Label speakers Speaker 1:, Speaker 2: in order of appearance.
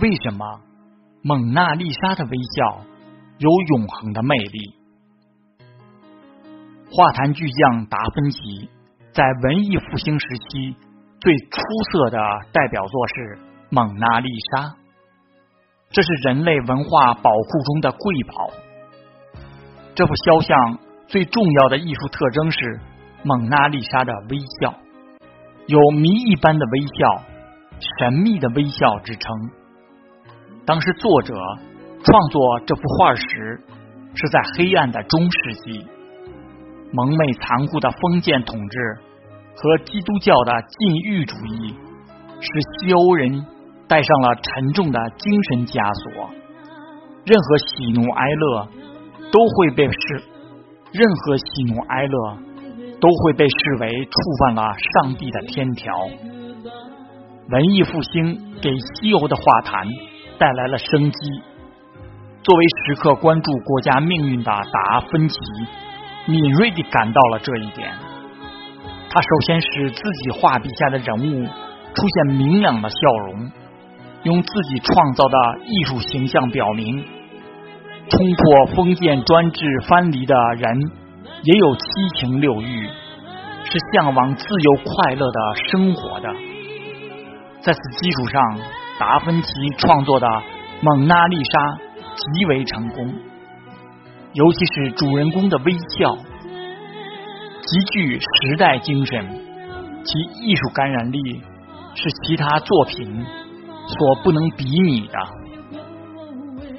Speaker 1: 为什么蒙娜丽莎的微笑有永恒的魅力？画坛巨匠达芬奇在文艺复兴时期最出色的代表作是《蒙娜丽莎》，这是人类文化宝库中的瑰宝。这幅肖像最重要的艺术特征是蒙娜丽莎的微笑，有谜一般的微笑、神秘的微笑之称。当时作者创作这幅画时，是在黑暗的中世纪，蒙昧残酷的封建统治和基督教的禁欲主义，使西欧人带上了沉重的精神枷锁。任何喜怒哀乐都会被视，任何喜怒哀乐都会被视为触犯了上帝的天条。文艺复兴给西欧的画坛。带来了生机。作为时刻关注国家命运的达芬奇，敏锐地感到了这一点。他首先使自己画笔下的人物出现明亮的笑容，用自己创造的艺术形象表明，冲破封建专制藩篱的人也有七情六欲，是向往自由快乐的生活的。在此基础上。达芬奇创作的《蒙娜丽莎》极为成功，尤其是主人公的微笑，极具时代精神，其艺术感染力是其他作品所不能比拟的。